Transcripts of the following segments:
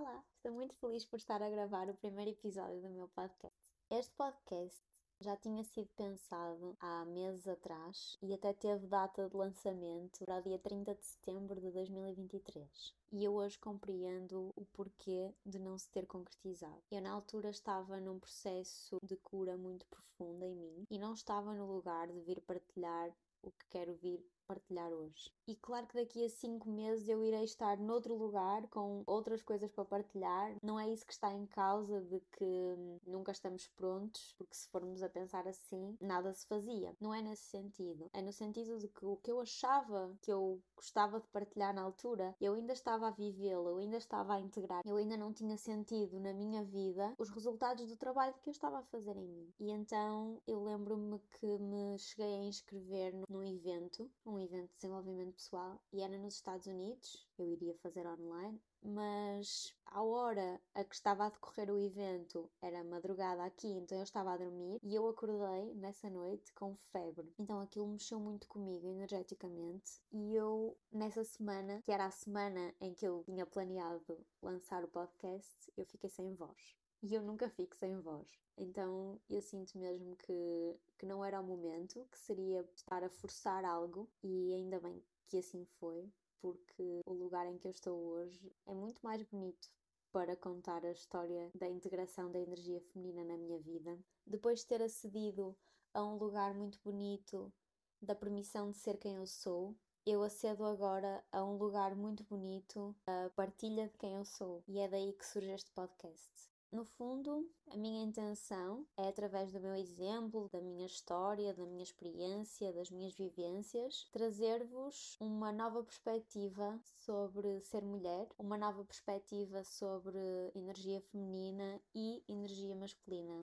Olá, estou muito feliz por estar a gravar o primeiro episódio do meu podcast. Este podcast já tinha sido pensado há meses atrás e até teve data de lançamento para dia 30 de setembro de 2023. E eu hoje compreendo o porquê de não se ter concretizado. Eu, na altura, estava num processo de cura muito profunda em mim e não estava no lugar de vir partilhar o que quero vir partilhar hoje. E claro que daqui a cinco meses eu irei estar noutro lugar com outras coisas para partilhar. Não é isso que está em causa de que nunca estamos prontos, porque se formos a pensar assim, nada se fazia. Não é nesse sentido. É no sentido de que o que eu achava que eu gostava de partilhar na altura, eu ainda estava a vivê-lo, eu ainda estava a integrar, eu ainda não tinha sentido na minha vida os resultados do trabalho que eu estava a fazer em mim. E então eu lembro-me que me cheguei a inscrever num evento, um evento de desenvolvimento pessoal e era nos Estados Unidos. Eu iria fazer online, mas à hora a que estava a decorrer o evento era madrugada aqui, então eu estava a dormir e eu acordei nessa noite com febre. Então aquilo mexeu muito comigo energeticamente e eu nessa semana, que era a semana em que eu tinha planeado lançar o podcast, eu fiquei sem voz. E eu nunca fico sem voz. Então eu sinto mesmo que, que não era o momento, que seria estar a forçar algo, e ainda bem que assim foi, porque o lugar em que eu estou hoje é muito mais bonito para contar a história da integração da energia feminina na minha vida. Depois de ter acedido a um lugar muito bonito da permissão de ser quem eu sou, eu acedo agora a um lugar muito bonito, a partilha de quem eu sou. E é daí que surge este podcast. No fundo, a minha intenção é, através do meu exemplo, da minha história, da minha experiência, das minhas vivências, trazer-vos uma nova perspectiva sobre ser mulher, uma nova perspectiva sobre energia feminina e energia masculina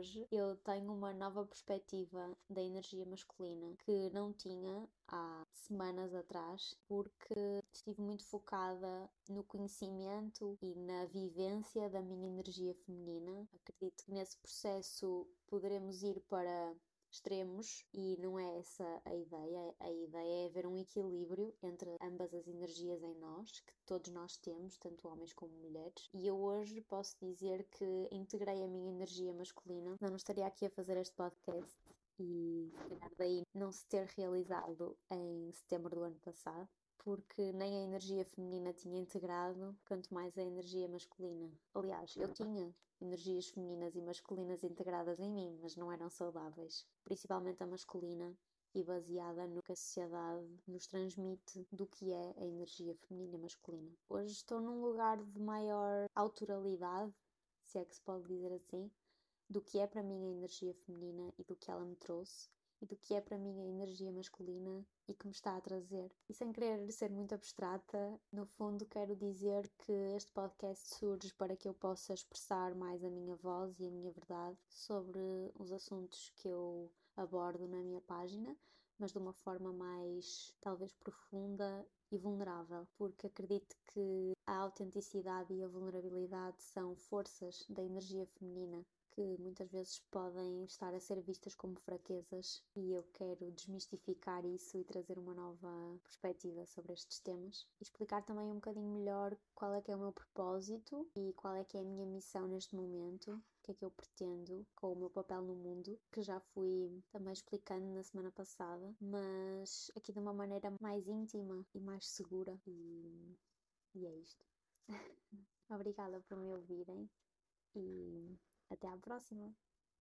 hoje eu tenho uma nova perspectiva da energia masculina que não tinha há semanas atrás, porque estive muito focada no conhecimento e na vivência da minha energia feminina. Acredito que nesse processo poderemos ir para extremos e não é essa a ideia. A ideia é haver um equilíbrio entre ambas as energias em nós, que todos nós temos, tanto homens como mulheres. E eu hoje posso dizer que integrei a minha energia masculina. Não estaria aqui a fazer este podcast e se calhar daí não se ter realizado em setembro do ano passado porque nem a energia feminina tinha integrado, quanto mais a energia masculina. Aliás, eu tinha energias femininas e masculinas integradas em mim, mas não eram saudáveis, principalmente a masculina e baseada no que a sociedade nos transmite do que é a energia feminina e masculina. Hoje estou num lugar de maior autoralidade, se é que se pode dizer assim, do que é para mim a energia feminina e do que ela me trouxe e do que é para mim a energia masculina e que me está a trazer. E sem querer ser muito abstrata, no fundo quero dizer que este podcast surge para que eu possa expressar mais a minha voz e a minha verdade sobre os assuntos que eu abordo na minha página, mas de uma forma mais talvez profunda e vulnerável, porque acredito que a autenticidade e a vulnerabilidade são forças da energia feminina que muitas vezes podem estar a ser vistas como fraquezas e eu quero desmistificar isso e trazer uma nova perspectiva sobre estes temas e explicar também um bocadinho melhor qual é que é o meu propósito e qual é que é a minha missão neste momento, o que é que eu pretendo com o meu papel no mundo, que já fui também explicando na semana passada, mas aqui de uma maneira mais íntima e mais segura e, e é isto. Obrigada por me ouvirem e até à próxima!